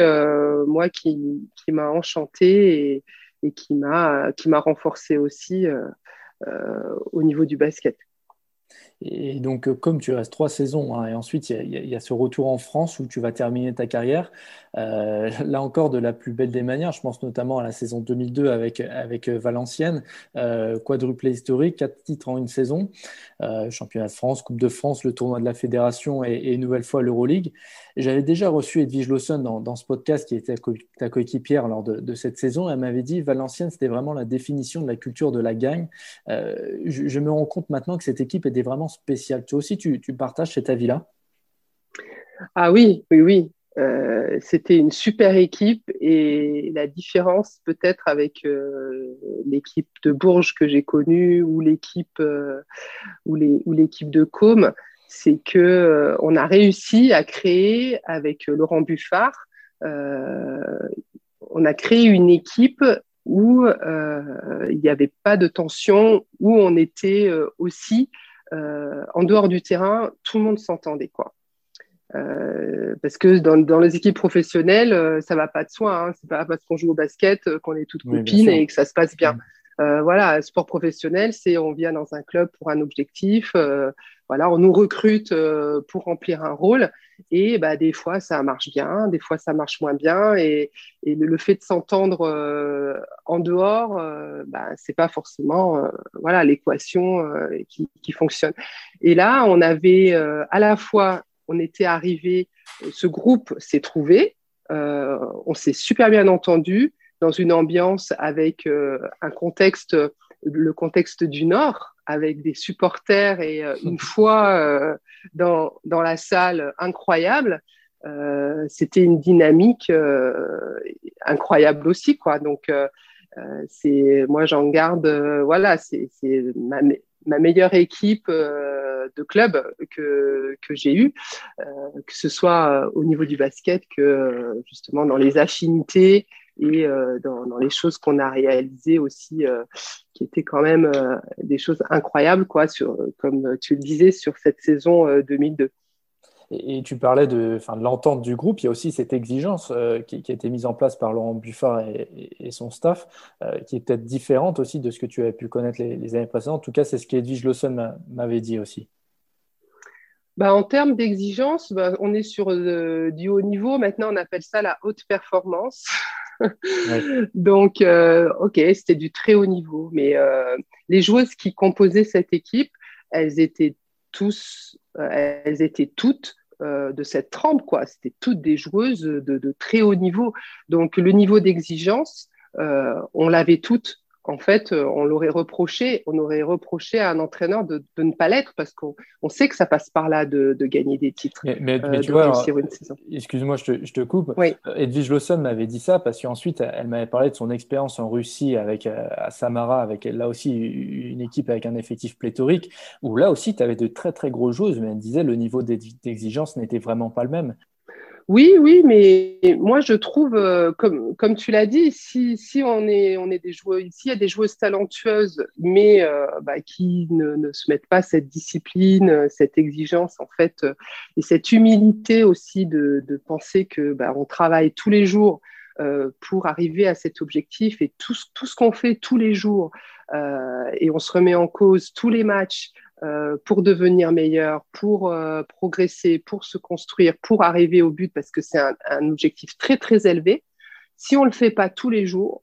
moi, qui, qui m'a enchantée et, et qui m'a qui m'a renforcée aussi au niveau du basket. Et donc, comme tu restes trois saisons, hein, et ensuite il y, y, a ce retour en France où tu vas terminer ta carrière, euh, là encore, de la plus belle des manières. Je pense notamment à la saison 2002 avec, avec euh, Valenciennes, euh, quadruplé historique, quatre titres en une saison, euh, championnat de France, Coupe de France, le tournoi de la Fédération et, et une nouvelle fois l'Euroleague. J'avais déjà reçu Edwige Lawson dans, ce podcast qui était ta coéquipière lors de, cette saison. Elle m'avait dit Valenciennes, c'était vraiment la définition de la culture de la gagne. Euh, je, me rends compte maintenant que cette équipe était vraiment spéciale. Toi aussi, tu, partages cet avis-là? Ah oui, oui, oui. Euh, c'était une super équipe et la différence peut-être avec euh, l'équipe de Bourges que j'ai connue ou l'équipe euh, ou l'équipe de Com, c'est que on a réussi à créer avec Laurent Buffard on a créé une équipe où il n'y avait pas de tension, où on était aussi en dehors du terrain, tout le monde s'entendait quoi. Euh, parce que dans, dans, les équipes professionnelles, euh, ça va pas de soi. Hein. C'est pas parce qu'on joue au basket euh, qu'on est toutes copines et que ça se passe bien. Euh, voilà, sport professionnel, c'est on vient dans un club pour un objectif. voilà, on nous recrute pour remplir un rôle. Et bah, des fois, ça marche bien, des fois, ça marche moins bien. Et, et le, fait de s'entendre en dehors, bah, c'est pas forcément voilà l'équation qui, qui, fonctionne. Et là, on avait à la fois on était arrivé, ce groupe s'est trouvé, euh, on s'est super bien entendu dans une ambiance avec euh, un contexte, le contexte du Nord, avec des supporters et euh, une fois dans, dans la salle incroyable. c'était une dynamique incroyable aussi, quoi. Donc, c'est moi j'en garde, voilà, c'est ma, ma meilleure équipe de club que, que j'ai eu, euh, que ce soit euh, au niveau du basket que euh, justement dans les affinités et dans, dans, les choses qu'on a réalisées aussi, qui étaient quand même des choses incroyables, quoi, sur, comme tu le disais, sur cette saison 2002. Et, tu parlais de, de l'entente du groupe. Il y a aussi cette exigence qui, qui, a été mise en place par Laurent Buffard et, son staff, qui est peut-être différente aussi de ce que tu avais pu connaître les, les années précédentes. En tout cas, c'est ce qu'Edwige Lawson m'avait dit aussi. Bah, en termes d'exigence, bah, on est sur euh, du haut niveau. Maintenant, on appelle ça la haute performance. Donc, euh, OK, c'était du très haut niveau. Mais euh, les joueuses qui composaient cette équipe, elles étaient tous, elles étaient toutes de cette trempe, quoi. C'était toutes des joueuses de, très haut niveau. Donc, le niveau d'exigence, on l'avait toutes en fait, euh, on l'aurait reproché, on aurait reproché à un entraîneur de, ne pas l'être parce qu'on sait que ça passe par là de, gagner des titres. Mais, euh, tu vois, excuse-moi, je te, coupe. Oui. Euh, Edwige Lawson m'avait dit ça parce qu'ensuite, elle m'avait parlé de son expérience en Russie avec à Samara, avec là aussi une équipe avec un effectif pléthorique, où là aussi, tu avais de très très gros joueuses, mais elle disait le niveau d'exigence n'était vraiment pas le même. Oui, oui, mais moi je trouve, euh, comme, comme tu l'as dit, si, si on, est, on est des joueurs, ici, il y a des joueuses talentueuses, mais euh, bah, qui ne, ne, se mettent pas cette discipline, cette exigence en fait, et cette humilité aussi de, de penser que bah, on travaille tous les jours euh, pour arriver à cet objectif et tout, tout ce qu'on fait tous les jours euh, et on se remet en cause tous les matchs euh, pour devenir meilleur, pour euh, progresser, pour se construire, pour arriver au but, parce que c'est un, un, objectif très très élevé. Si on le fait pas tous les jours,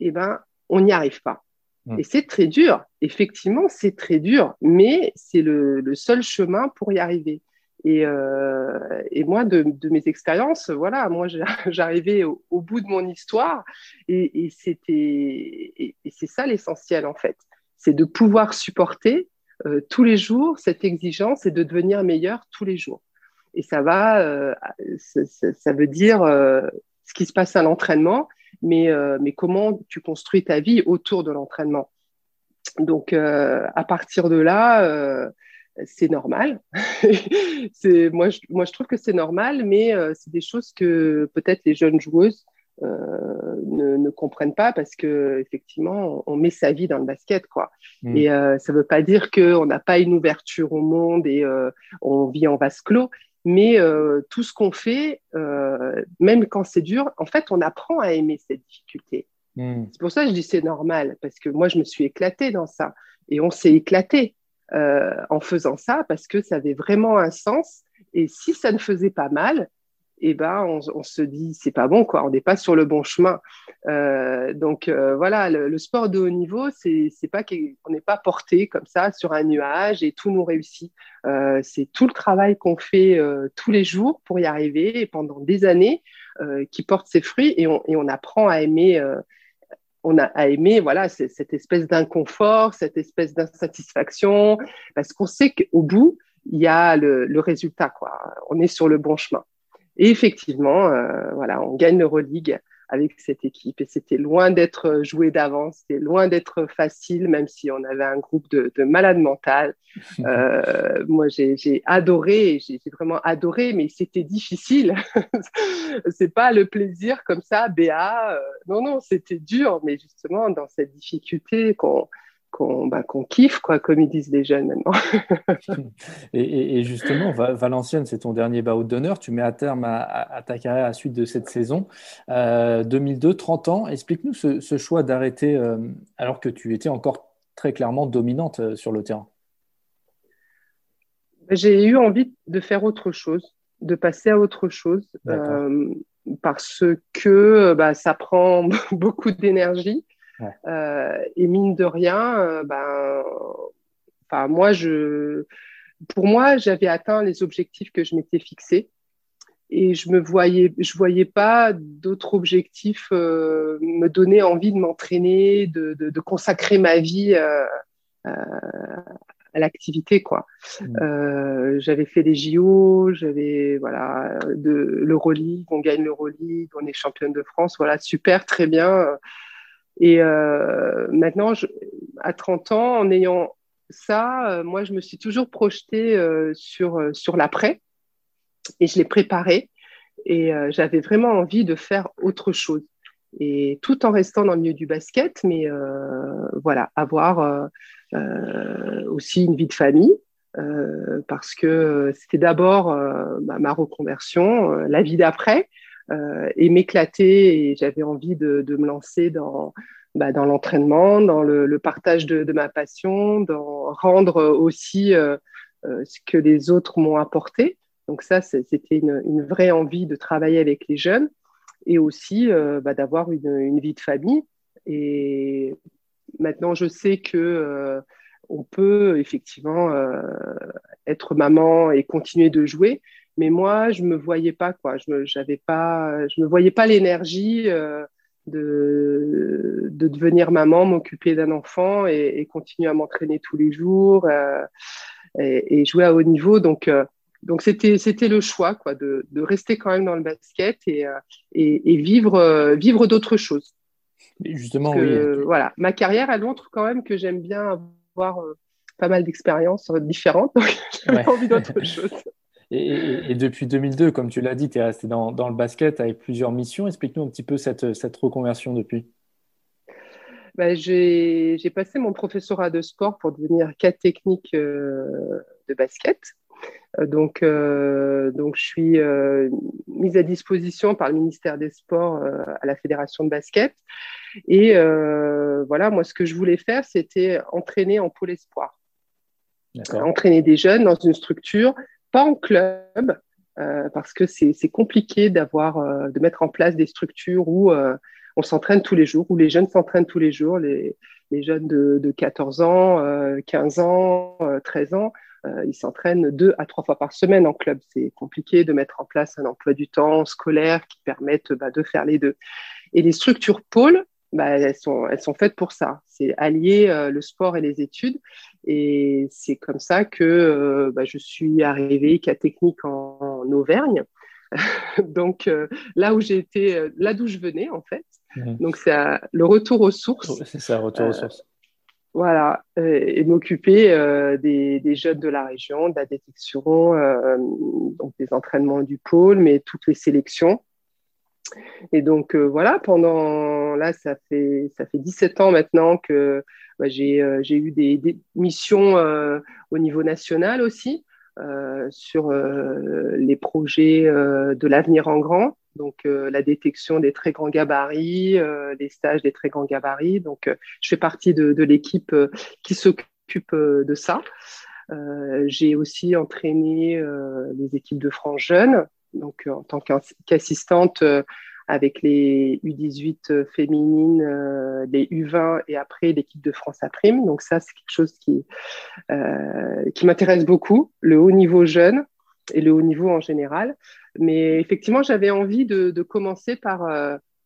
eh ben on n'y arrive pas. Mm. Et c'est très dur. Effectivement, c'est très dur, mais c'est le, le, seul chemin pour y arriver. Et, euh, et moi, de, de, mes expériences, voilà, moi, j'arrivais au, au, bout de mon histoire, et, et c'était, et, et c'est ça l'essentiel en fait, c'est de pouvoir supporter euh, tous les jours cette exigence et de devenir meilleur tous les jours. Et ça va, euh, ça, veut dire euh, ce qui se passe à l'entraînement, mais, mais comment tu construis ta vie autour de l'entraînement. Donc, à partir de là, c'est normal. moi, je, moi, je trouve que c'est normal, mais c'est des choses que peut-être les jeunes joueuses euh, ne, ne, comprennent pas parce que effectivement on met sa vie dans le basket quoi. Mm. et euh, ça veut pas dire qu'on n'a pas une ouverture au monde et euh, on vit en vase clos. Mais euh, tout ce qu'on fait euh, même quand c'est dur en fait on apprend à aimer cette difficulté. Mm. c'est pour ça que je dis c'est normal parce que moi je me suis éclatée dans ça. Et on s'est éclaté en faisant ça parce que ça avait vraiment un sens. Et si ça ne faisait pas mal eh ben on, se dit c'est pas bon quoi, on n'est pas sur le bon chemin. Euh, donc euh, voilà, le, sport de haut niveau, c'est pas qu'on n'est pas porté comme ça sur un nuage et tout nous réussit. Euh, c'est tout le travail qu'on fait tous les jours pour y arriver et pendant des années qui porte ses fruits et on, et on apprend à aimer. on a à aimer voilà cette espèce d'inconfort, cette espèce d'insatisfaction, parce qu'on sait qu'au bout il y a le, le résultat quoi. On est sur le bon chemin. Et effectivement, euh, voilà, on gagne l'Euroleague avec cette équipe. Et c'était loin d'être joué d'avance, c'était loin d'être facile, même si on avait un groupe de, malades mentales. Euh, moi, j'ai adoré, j'ai vraiment adoré, mais c'était difficile. c'est pas le plaisir comme ça, Béa. Euh, non, non, c'était dur, mais justement, dans cette difficulté qu'on bah, qu'on kiffe, quoi, comme ils disent les jeunes maintenant. et, justement, Valenciennes, c'est ton dernier barreau d'honneur. Tu mets à terme à, ta carrière à la suite de cette saison. 2002, euh, 30 ans. Explique-nous ce, choix d'arrêter euh, alors que tu étais encore très clairement dominante euh, sur le terrain. J'ai eu envie de faire autre chose, de passer à autre chose, parce que bah, ça prend beaucoup d'énergie. Euh, et mine de rien, euh, ben, enfin, moi, je, pour moi, j'avais atteint les objectifs que je m'étais fixés et je me voyais, je voyais pas d'autres objectifs euh, me donner envie de m'entraîner, de, de, consacrer ma vie à l'activité, quoi. Mmh. j'avais fait des JO, j'avais voilà de l'Euroleague, on gagne l'Euroleague, on est championne de France, voilà super, très bien. Et euh, maintenant, à 30 ans, en ayant ça, euh, moi, je me suis toujours projetée euh, sur, sur l'après et je l'ai préparé. Et j'avais vraiment envie de faire autre chose. Et tout en restant dans le milieu du basket, mais voilà, avoir aussi une vie de famille. parce que c'était d'abord ma reconversion, la vie d'après, et m'éclater. Et j'avais envie de, me lancer dans, bah, dans l'entraînement, dans le, partage de, ma passion, dans rendre aussi euh, euh, ce que les autres m'ont apporté. Donc ça, c'était une, vraie envie de travailler avec les jeunes et aussi bah, d'avoir une, une, vie de famille. Et maintenant, je sais que on peut effectivement être maman et continuer de jouer, mais moi, je me voyais pas quoi. Je me, j'avais pas, je me voyais pas l'énergie euh, de, de devenir maman, m'occuper d'un enfant et, et, continuer à m'entraîner tous les jours euh, et, et, jouer à haut niveau. Donc, euh, donc c'était, c'était le choix quoi, de, de, rester quand même dans le basket et, et, et vivre, vivre d'autres choses. justement, oui. Voilà, ma carrière, elle montre quand même que j'aime bien avoir pas mal d'expériences différentes. Donc, j'ai envie d'autre chose. Et, depuis 2002, comme tu l'as dit, tu es resté dans, le basket avec plusieurs missions. Explique-nous un petit peu cette, cette reconversion depuis. Bah, j'ai passé mon professorat de sport pour devenir cadre technique euh, de basket. Euh, donc, euh, donc, je suis mise à disposition par le ministère des Sports à la Fédération de basket. Et voilà, moi, ce que je voulais faire, c'était entraîner en pôle espoir. Entraîner des jeunes dans une structure pas en club, euh, parce que c'est compliqué d'avoir, euh, de mettre en place des structures où euh, on s'entraîne tous les jours, où les jeunes s'entraînent tous les jours, les, les jeunes de, de, 14 ans, 15 ans, 13 ans, ils s'entraînent deux à trois fois par semaine en club. C'est compliqué de mettre en place un emploi du temps scolaire qui permette bah, de faire les deux. Et les structures pôles, bah, elles, sont, elles sont faites pour ça. C'est allier euh, le sport et les études. Et c'est comme ça que euh, bah, je suis arrivée cas technique en, Auvergne. Donc euh, là où j'ai été, là d'où je venais en fait. Mhm. Donc c'est le retour aux sources. C'est ça, retour aux sources. Voilà, et m'occuper des, des, jeunes de la région, de la détection, donc des entraînements du pôle, mais toutes les sélections. Et donc euh, voilà, pendant là, ça fait ça fait 17 ans maintenant que bah, j'ai euh, j'ai eu des, missions euh, au niveau national aussi sur les projets de l'avenir en grand, donc la détection des très grands gabarits, les stages des très grands gabarits. Donc je fais partie de, de l'équipe qui s'occupe de ça. j'ai aussi entraîné les équipes de France Jeunes donc euh, en tant qu'assistante euh, avec les U18 euh, féminines, les U20 et après l'équipe de France à prime. Donc ça, c'est quelque chose qui, qui m'intéresse beaucoup, le haut niveau jeune et le haut niveau en général. Mais effectivement, j'avais envie de, de, commencer par,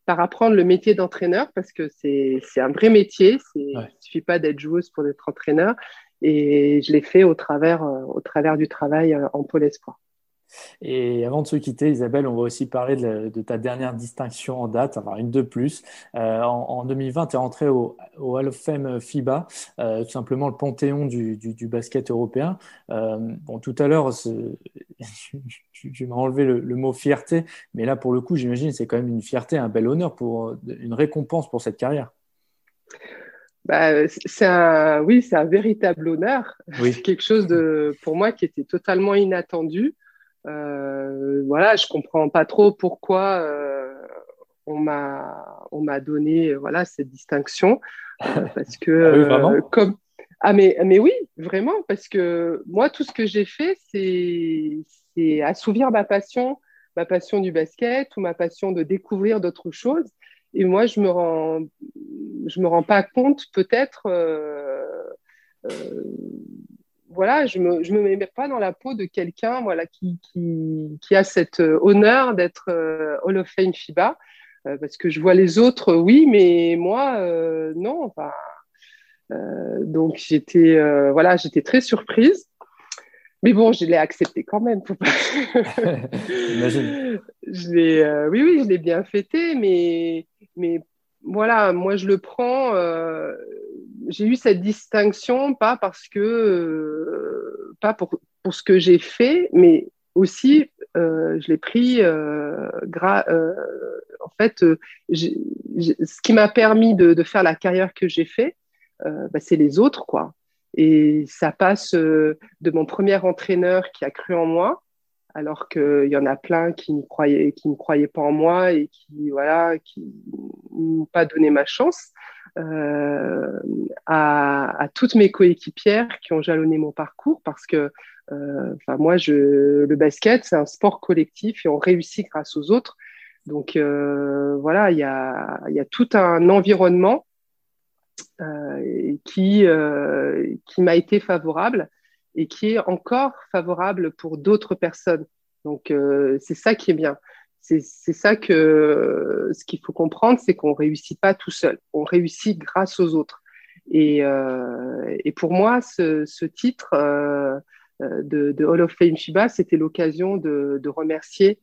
par apprendre le métier d'entraîneur parce que c'est un vrai métier. Il ne suffit pas d'être joueuse pour être entraîneur. Et je l'ai fait au travers, au travers du travail en pôle espoir. Et avant de se quitter, Isabelle, on va aussi parler de, ta dernière distinction en date, enfin une de plus. Euh, en, 2020, tu es rentré au, Hall of Fame FIBA, euh, tout simplement le panthéon du, basket européen. Euh, bon, tout à l'heure, tu, m'as enlevé le, le, mot fierté, mais là, pour le coup, j'imagine, c'est quand même une fierté, un bel honneur, pour une récompense pour cette carrière. Bah, c'est un, oui, c'est un véritable honneur. Oui. C'est quelque chose de, pour moi, qui était totalement inattendu. Euh, voilà, je comprends pas trop pourquoi euh, on m'a, on m'a donné, voilà, cette distinction, euh, parce que ah oui, comme, ah mais, mais oui, vraiment, parce que moi, tout ce que j'ai fait, c'est, c'est assouvir ma passion, ma passion du basket ou ma passion de découvrir d'autres choses. Et moi, je me rends, je me rends pas compte peut-être. Euh, euh, voilà, je me, je me mets pas dans la peau de quelqu'un, voilà, qui, qui, qui, a cet honneur d'être euh, Hall of Fame FIBA, parce que je vois les autres, oui, mais moi, non. Enfin, donc j'étais, voilà, j'étais très surprise. Mais bon, je l'ai accepté quand même. Faut pas... je l'ai, euh, oui, oui, je l'ai bien fêté, mais, mais voilà, moi je le prends. Euh, j'ai eu cette distinction pas parce que, euh, pas pour, pour ce que j'ai fait, mais aussi je l'ai pris. en fait, ce qui m'a permis de, de, faire la carrière que j'ai fait, bah, c'est les autres, quoi. Et ça passe euh, de mon premier entraîneur qui a cru en moi, alors qu'il y en a plein qui ne croyaient, qui ne croyaient pas en moi et qui voilà, qui n'ont pas donné ma chance, euh, à, toutes mes coéquipières qui ont jalonné mon parcours, parce que euh, moi, je, le basket, c'est un sport collectif et on réussit grâce aux autres. Donc euh, voilà, il y a, y a tout un environnement euh, qui, qui m'a été favorable et qui est encore favorable pour d'autres personnes. Donc, c'est ça qui est bien. C'est ça que ce qu'il faut comprendre, c'est qu'on réussit pas tout seul. On réussit grâce aux autres. Et, et pour moi, ce, ce titre de, de, Hall of Fame Shiba, c'était l'occasion de, de, remercier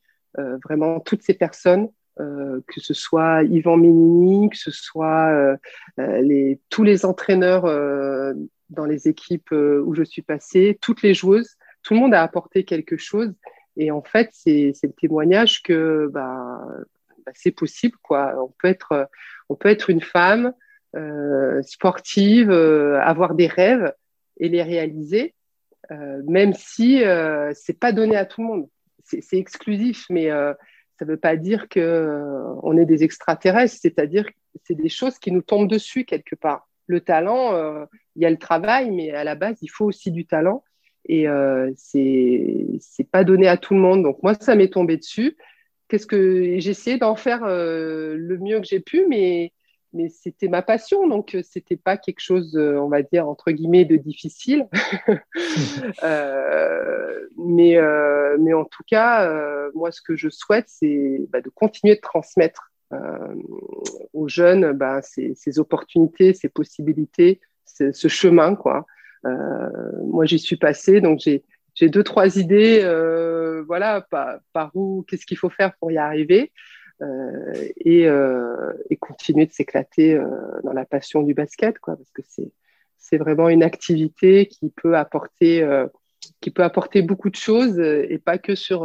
vraiment toutes ces personnes euh, que ce soit Yvan Ménini, que ce soit euh, euh, les, tous les entraîneurs dans les équipes où je suis passée, toutes les joueuses, tout le monde a apporté quelque chose. Et en fait, c'est le témoignage que bah, bah, c'est possible. Quoi. On, peut être, on peut être une femme sportive, avoir des rêves et les réaliser, même si c'est pas donné à tout le monde. C'est exclusif, mais ça ne veut pas dire qu'on euh, est des extraterrestres, c'est-à-dire que c'est des choses qui nous tombent dessus quelque part. Le talent, euh, il y a le travail, mais à la base, il faut aussi du talent. Et euh, c'est c'est pas donné à tout le monde. Donc moi, ça m'est tombé dessus. Qu'est-ce que j'ai essayé d'en faire euh, le mieux que j'ai pu, mais mais c'était ma passion, donc euh, c'était pas quelque chose, euh, on va dire entre guillemets, de difficile. euh, mais mais en tout cas, moi, ce que je souhaite, c'est bah, de continuer de transmettre aux jeunes bah, ces, ces, opportunités, ces possibilités, ce chemin, quoi. Moi, j'y suis passée, donc j'ai deux trois idées, voilà, par, où, qu'est-ce qu'il faut faire pour y arriver. Euh, et, euh, et, continuer de s'éclater euh, dans la passion du basket, quoi, parce que c'est c'est vraiment une activité qui peut apporter qui peut apporter beaucoup de choses et pas que sur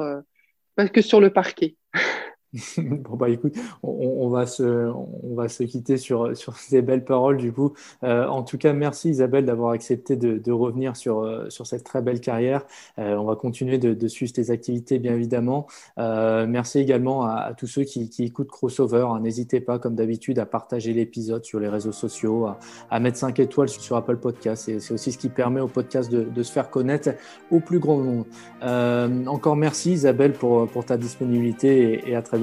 pas que sur le parquet. bon, bah écoute, on, va se, on va se quitter sur, sur ces belles paroles du coup. Euh, en tout cas, merci Isabelle d'avoir accepté de, revenir sur, euh, sur cette très belle carrière. Euh, on va continuer de, suivre tes activités, bien évidemment. Merci également à, tous ceux qui, écoutent Crossover. N'hésitez pas, comme d'habitude, à partager l'épisode sur les réseaux sociaux, à, mettre 5 étoiles sur Apple Podcast. C'est aussi ce qui permet au podcast de, se faire connaître au plus grand nombre. Encore merci Isabelle pour, ta disponibilité et à très bientôt